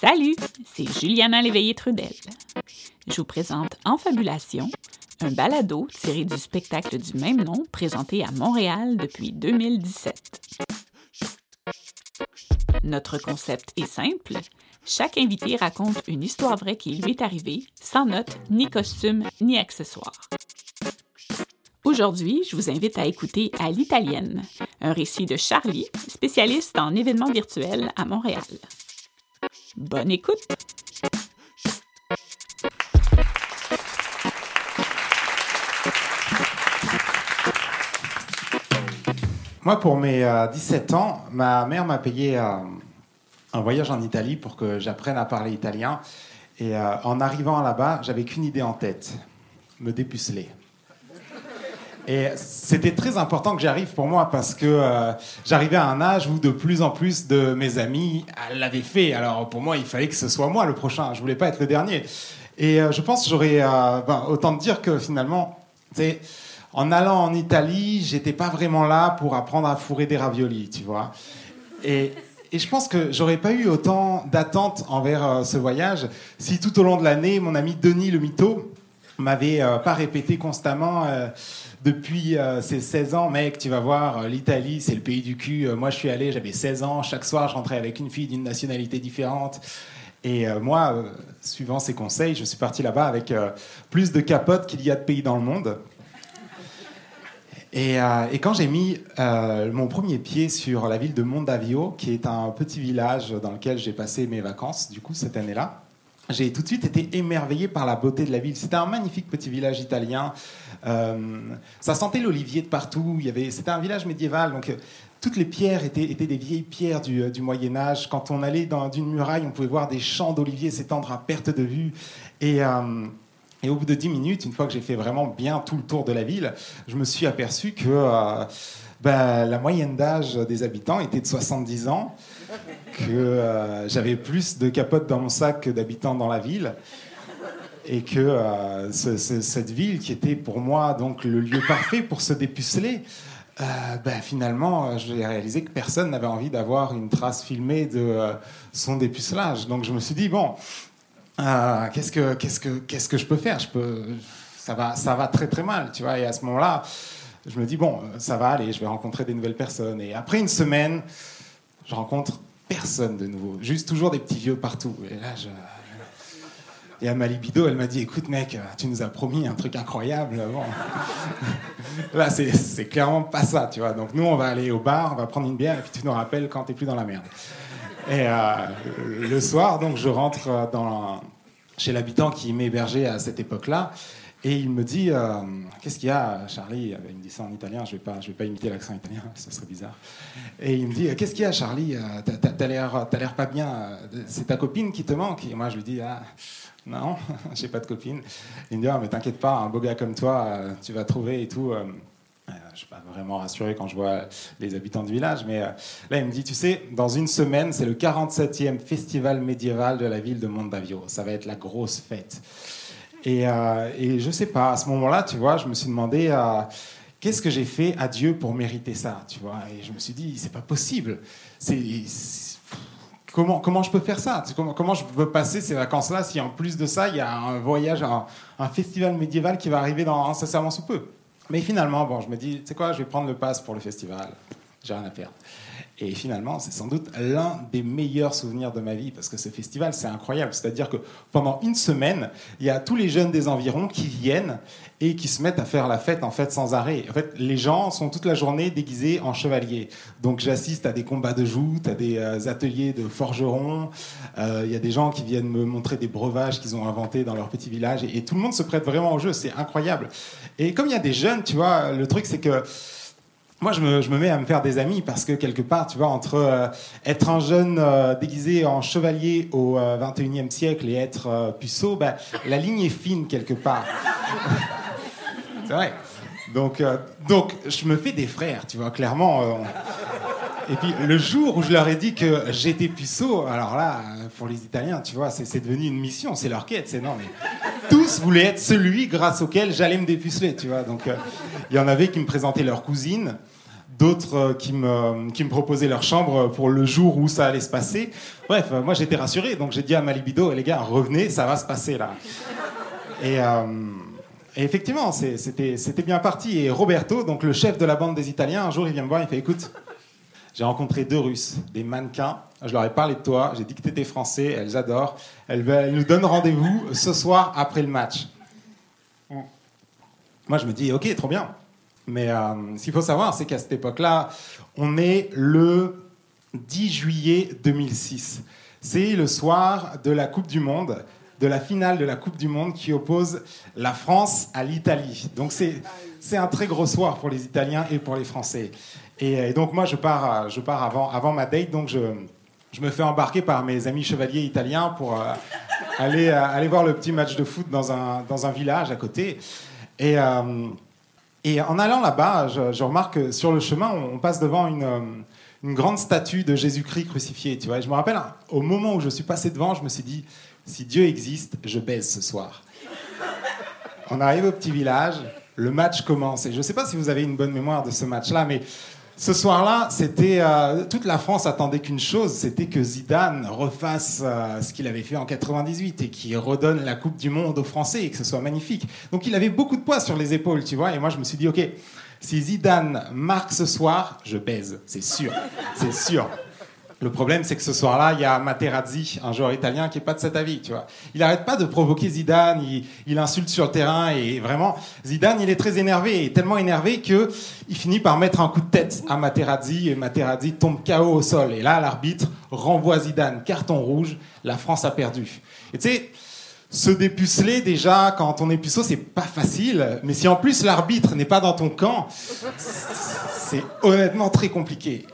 Salut, c'est Juliana Léveillé-Trudel. Je vous présente Enfabulation, un balado tiré du spectacle du même nom présenté à Montréal depuis 2017. Notre concept est simple. Chaque invité raconte une histoire vraie qui lui est arrivée, sans notes, ni costume, ni accessoires. Aujourd'hui, je vous invite à écouter À l'italienne, un récit de Charlie, spécialiste en événements virtuels à Montréal. Bonne écoute! Moi, pour mes 17 euh, ans, ma mère m'a payé euh, un voyage en Italie pour que j'apprenne à parler italien. Et euh, en arrivant là-bas, j'avais qu'une idée en tête me dépuceler. Et c'était très important que j'arrive pour moi parce que j'arrivais à un âge où de plus en plus de mes amis l'avaient fait. Alors pour moi, il fallait que ce soit moi le prochain. Je voulais pas être le dernier. Et je pense j'aurais ben, autant de dire que finalement, en allant en Italie, j'étais pas vraiment là pour apprendre à fourrer des raviolis, tu vois. Et, je pense que j'aurais pas eu autant d'attentes envers euh, ce voyage si tout au long de l'année, mon ami Denis le mytho m'avait euh, pas répété constamment euh, depuis ses 16 ans, mec, tu vas voir, l'Italie, c'est le pays du cul. moi, je suis allé, j'avais 16 ans, chaque soir, je rentrais avec une fille d'une nationalité différente. Et moi, suivant ses conseils, je suis parti là-bas avec plus de capotes qu'il y a de pays dans le monde. Euh, et, quand j'ai mis euh, mon premier pied sur la ville de Mondavio, qui est un petit village dans lequel j'ai passé mes vacances, du coup, cette année-là, j'ai tout de suite été émerveillé par la beauté de la ville. C'était un magnifique petit village italien. Euh, ça sentait l'olivier de partout. C'était un village médiéval, donc toutes les pierres étaient, des vieilles pierres du, Moyen Âge. Quand on allait dans une muraille, on pouvait voir des champs d'oliviers s'étendre à perte de vue. Et et au bout de 10 minutes, une fois que j'ai fait vraiment bien tout le tour de la ville, je me suis aperçu que euh, bah, la moyenne d'âge des habitants était de 70 ans, que euh, j'avais plus de capotes dans mon sac que d'habitants dans la ville, et que euh, cette ville, qui était pour moi donc le lieu parfait pour se dépuceler, bah, finalement, j'ai réalisé que personne n'avait envie d'avoir une trace filmée de son dépucelage. Donc je me suis dit, bon, qu'est-ce que je peux faire? Ça va très très mal, tu vois. Et à ce moment-là, je me dis bon, ça va aller, je vais rencontrer des nouvelles personnes. Et après une semaine, je rencontre personne de nouveau, juste toujours des petits vieux partout. Et là, je et à ma libido, elle m'a dit Écoute, mec, tu nous as promis un truc incroyable. Bon. Là, c'est clairement pas ça, tu vois. Donc, nous, on va aller au bar, on va prendre une bière, et puis tu nous rappelles quand t'es plus dans la merde. Et euh, le soir, donc, je rentre euh, chez l'habitant qui m'hébergeait à cette époque-là. Et il me dit euh, Qu'est-ce qu'il y a, Charlie? Il me dit ça en italien, je ne vais, pas, imiter l'accent italien, ça serait bizarre. Et il me dit Qu'est-ce qu'il y a, Charlie? T'as l'air pas bien. C'est ta copine qui te manque? Et moi, je lui dis Ah, non, j'ai pas de copine. Il me dit ah, Mais t'inquiète pas, un beau gars comme toi, tu vas trouver et tout. Euh, je ne suis pas vraiment rassuré quand je vois les habitants du village, mais euh, là, il me dit, tu sais, dans une semaine, c'est le 47e festival médiéval de la ville de Mondavio. Ça va être la grosse fête. Et, euh, et je sais pas, à ce moment-là, tu vois, je me suis demandé, qu'est-ce que j'ai fait à Dieu pour mériter ça, tu vois? Et je me suis dit, c'est pas possible. Comment, je peux faire ça? Comment, je peux passer ces vacances-là si en plus de ça, il y a un voyage, un, un festival médiéval qui va arriver dans incessamment sous peu? Mais finalement, bon, je me dis, tu sais quoi, je vais prendre le pass pour le festival. J'ai rien à perdre. Et finalement, c'est sans doute l'un des meilleurs souvenirs de ma vie parce que ce festival, c'est incroyable. C'est-à-dire que pendant une semaine, il y a tous les jeunes des environs qui viennent et qui se mettent à faire la fête en fait sans arrêt. En fait, les gens sont toute la journée déguisés en chevaliers. Donc j'assiste à des combats de joutes, à des euh, ateliers de forgerons. Euh, il y a des gens qui viennent me montrer des breuvages qu'ils ont inventés dans leur petit village et, et tout le monde se prête vraiment au jeu. C'est incroyable. Et comme il y a des jeunes, tu vois, le truc c'est que moi, je me, mets à me faire des amis parce que quelque part, tu vois, entre euh, être un jeune euh, déguisé en chevalier au 21e euh, siècle et être puceau, ben, la ligne est fine quelque part. C'est vrai. Donc, donc, je me fais des frères, tu vois, clairement. Et puis, le jour où je leur ai dit que j'étais puceau, alors là, pour les Italiens, tu vois, c'est devenu une mission, c'est leur quête, c'est non, mais tous voulaient être celui grâce auquel j'allais me dépuceler, tu vois. Donc, il y en avait qui me présentaient leur cousine. d'autres euh, qui me, qui me proposaient leur chambre pour le jour où ça allait se passer. Bref, euh, moi j'étais rassuré, donc j'ai dit à ma libido, les gars, revenez, ça va se passer là. Et, euh, et effectivement, c'était bien parti. Et Roberto, donc le chef de la bande des Italiens, un jour il vient me voir, il fait écoute, j'ai rencontré deux Russes, des mannequins. Je leur ai parlé de toi, j'ai dit que tu étais français, elles adorent. Elles, nous donnent rendez-vous ce soir après le match. Moi, je me dis, ok, trop bien. Mais euh, ce qu'il faut savoir, c'est qu'à cette époque-là, on est le 10 juillet 2006. C'est le soir de la Coupe du Monde, de la finale de la Coupe du Monde qui oppose la France à l'Italie. Donc c'est un très gros soir pour les Italiens et pour les Français. Et, et donc moi, je pars, euh, je pars avant, avant ma date, donc je, je me fais embarquer par mes amis chevaliers italiens pour euh, aller, euh, aller voir le petit match de foot dans un, dans un village à côté. Et, euh, et en allant là-bas, je, remarque que sur le chemin, on, passe devant une, euh, une grande statue de Jésus-Christ crucifié. Tu vois, Et je me rappelle, au moment où je suis passé devant, je me suis dit, si Dieu existe, je baise ce soir. On arrive au petit village, le match commence. Et je ne sais pas si vous avez une bonne mémoire de ce match-là, mais ce soir-là, c'était euh, toute la France attendait qu'une chose, c'était que Zidane refasse euh, ce qu'il avait fait en 98 et qu'il redonne la Coupe du Monde aux Français et que ce soit magnifique. Donc il avait beaucoup de poids sur les épaules, tu vois. Et moi, je me suis dit, ok, si Zidane marque ce soir, je baise, c'est sûr, c'est sûr. Le problème, c'est que ce soir-là, il y a Materazzi, un joueur italien qui est pas de cet avis, tu vois. Il arrête pas de provoquer Zidane, il, il insulte sur le terrain et vraiment, Zidane, il est très énervé, et tellement énervé que il finit par mettre un coup de tête à Materazzi et Materazzi tombe KO au sol. Et là, l'arbitre renvoie Zidane, carton rouge, la France a perdu. Et tu sais, se dépuceler déjà quand on est puceau, c'est pas facile, mais si en plus l'arbitre n'est pas dans ton camp, c'est honnêtement très compliqué.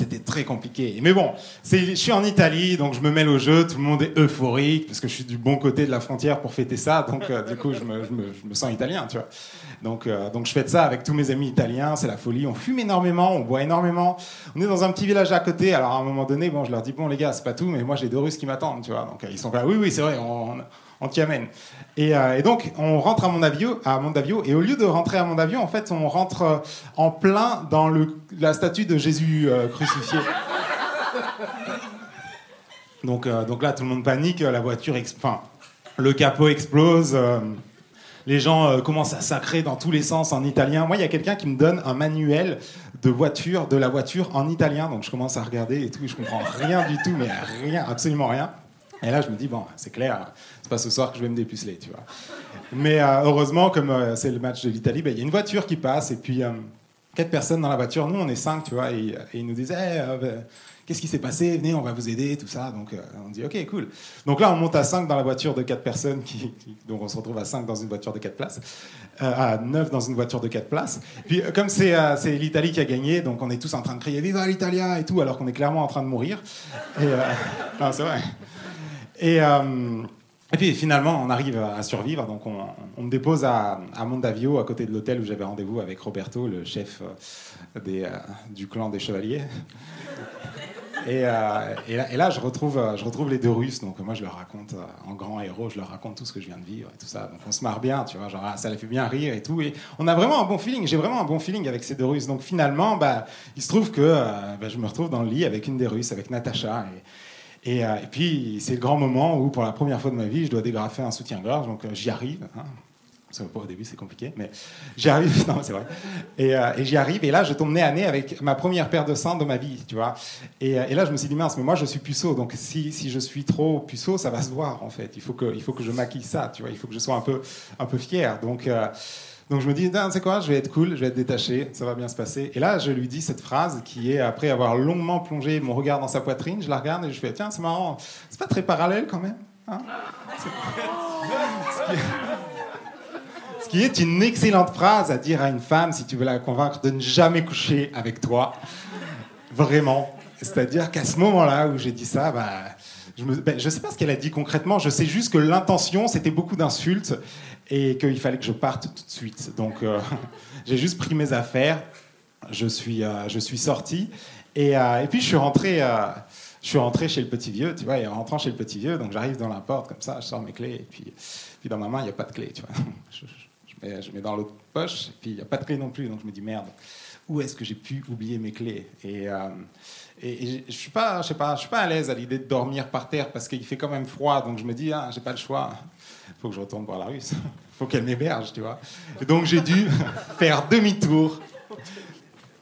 C'était très compliqué. Mais bon, je suis en Italie, donc je me mêle au jeu, tout le monde est euphorique, parce que je suis du bon côté de la frontière pour fêter ça, donc euh, du coup, je me, je me- je me sens italien, tu vois. Donc, euh, donc je fête ça avec tous mes amis italiens, c'est la folie. On fume énormément, on boit énormément. On est dans un petit village à côté, alors à un moment donné, bon, je leur dis, bon les gars, c'est pas tout, mais moi j'ai deux Russes qui m'attendent, tu vois. Donc euh, ils sont là, oui, oui, c'est vrai, t'y amène. Et, euh, et donc, on rentre à Mondavio, à Mondavio, et au lieu de rentrer à Mondavio, en fait, on rentre euh, en plein dans la statue de Jésus euh, crucifié. Donc, là, tout le monde panique, la voiture, enfin, le capot explose, les gens commencent à sacrer dans tous les sens en italien. Moi, il y a quelqu'un qui me donne un manuel de voiture, de la voiture en italien, donc je commence à regarder et tout, et je comprends rien du tout, mais rien, absolument rien. Et là, je me dis, bon, c'est clair, c'est pas ce soir que je vais me dépuceler, tu vois. Mais euh, heureusement, comme euh, c'est le match de l'Italie, ben, il y a une voiture qui passe, et puis euh, quatre personnes dans la voiture. Nous, on est cinq, tu vois, et, ils nous disent, Eh, euh, ben, qu'est-ce qui s'est passé? Venez, on va vous aider, tout ça. Donc, on dit, ok, cool. Donc là, on monte à cinq dans la voiture de quatre personnes, donc on se retrouve à cinq dans une voiture de quatre places, à neuf dans une voiture de quatre places. Puis, comme c'est l'Italie qui a gagné, donc on est tous en train de crier, Viva l'Italia et tout, alors qu'on est clairement en train de mourir. Et, non, c'est vrai. Et, euh, et puis finalement, on arrive à survivre. Donc on, me dépose à, à Mondavio, à côté de l'hôtel où j'avais rendez-vous avec Roberto, le chef euh, euh, du clan des chevaliers. Et, là, je, retrouve, les deux Russes. Donc moi, je leur raconte, en grand héros, je leur raconte tout ce que je viens de vivre et tout ça. Donc on se marre bien, tu vois. Genre, ah, ça les fait bien rire et tout. Et on a vraiment un bon feeling. J'ai vraiment un bon feeling avec ces deux Russes. Donc finalement, bah, il se trouve que bah, je me retrouve dans le lit avec une des Russes, avec Natacha. Et, euh, et puis, c'est le grand moment où, pour la première fois de ma vie, je dois dégrafer un soutien-gorge. Donc, euh, j'y arrive. Hein. Ça pas au début, c'est compliqué, mais j'y arrive. Non, c'est vrai. Et, euh, et j'y arrive. Et là, je tombe nez à nez avec ma première paire de seins de ma vie, tu vois. Et, là, je me suis dit, mince, mais moi, je suis puceau. Donc, si, si je suis trop puceau, ça va se voir, en fait. Il faut que, il faut que je maquille ça, tu vois. Il faut que je sois un peu, un peu fier. Donc, donc je me dis, c'est quoi, je vais être cool, je vais être détaché, ça va bien se passer. Et là, je lui dis cette phrase qui est, après avoir longuement plongé mon regard dans sa poitrine, je la regarde et je fais, tiens, c'est marrant, c'est pas très parallèle quand même. hein? Ce qui est une excellente phrase à dire à une femme si tu veux la convaincre de ne jamais coucher avec toi. Vraiment. C'est-à-dire qu'à ce moment-là où j'ai dit ça, bah, je ne ben, sais pas ce qu'elle a dit concrètement, je sais juste que l'intention, c'était beaucoup d'insultes et qu'il fallait que je parte tout de suite. Donc euh, j'ai juste pris mes affaires, je suis, euh, je suis sorti et, euh, et puis je suis rentré. euh, je suis rentré chez le petit vieux, tu vois, et en rentrant chez le petit vieux, donc j'arrive dans la porte comme ça, je sors mes clés, et puis, dans ma main, il n'y a pas de clé, tu vois. je- mets, dans l'autre poche, et puis il n'y a pas de clé non plus, donc je me dis merde, où est-ce que j'ai pu oublier mes clés? Et, euh, je suis je sais suis pas à l'aise à l'idée de dormir par terre parce qu'il fait quand même froid, donc je me dis, ah, j'ai pas le choix. Il faut que je retourne voir la russe. Il faut qu'elle m'héberge, tu vois. Et donc j'ai dû faire demi-tour,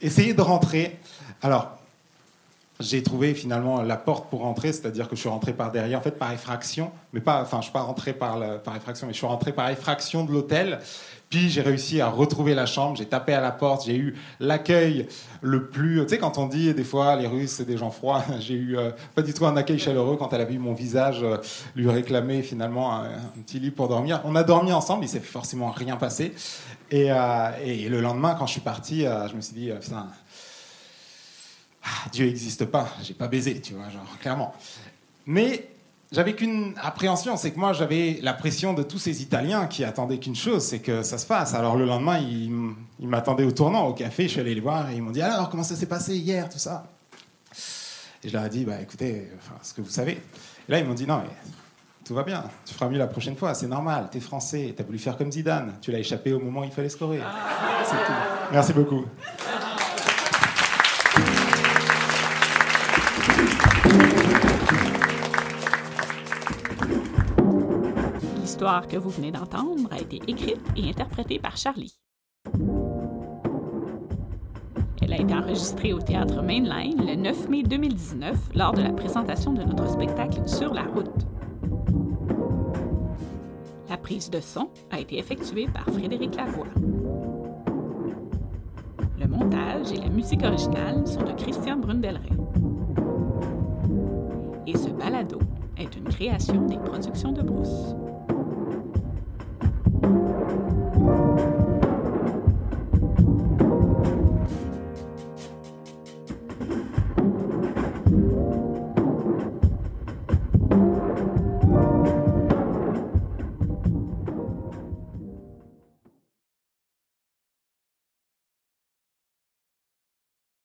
essayer de rentrer. Alors, j'ai trouvé finalement la porte pour rentrer, c'est-à-dire que je suis rentré par derrière, en fait par effraction, mais pas, enfin je suis pas rentré par, par effraction, mais je suis rentré par effraction de l'hôtel. Puis j'ai réussi à retrouver la chambre, j'ai tapé à la porte, j'ai eu l'accueil le plus. Tu sais, quand on dit des fois les Russes c'est des gens froids, j'ai eu euh, pas du tout un accueil chaleureux quand elle a vu mon visage euh, lui réclamer finalement un, petit lit pour dormir. On a dormi ensemble, il s'est forcément rien passé. Et, euh, et, le lendemain, quand je suis parti, je me suis dit, putain, Dieu n'existe pas, j'ai pas baisé, tu vois, genre, clairement. Mais j'avais qu'une appréhension, c'est que moi j'avais la pression de tous ces Italiens qui attendaient qu'une chose, c'est que ça se passe. Alors le lendemain, ils, m'attendaient au tournant, au café, je suis allé les voir et ils m'ont dit alors comment ça s'est passé hier, tout ça? Et je leur ai dit bah écoutez, ce que vous savez. Et là ils m'ont dit non mais tout va bien, tu feras mieux la prochaine fois, c'est normal, t'es français, t'as voulu faire comme Zidane, tu l'as échappé au moment où il fallait scorer. C'est tout. Merci beaucoup. L'histoire que vous venez d'entendre a été écrite et interprétée par Charlie. Elle a été enregistrée au théâtre Mainline le 9 mai 2019 lors de la présentation de notre spectacle Sur la route. La prise de son a été effectuée par Frédéric Lavoie. Le montage et la musique originale sont de Christian Brundelray. Est une création des productions de Brousse.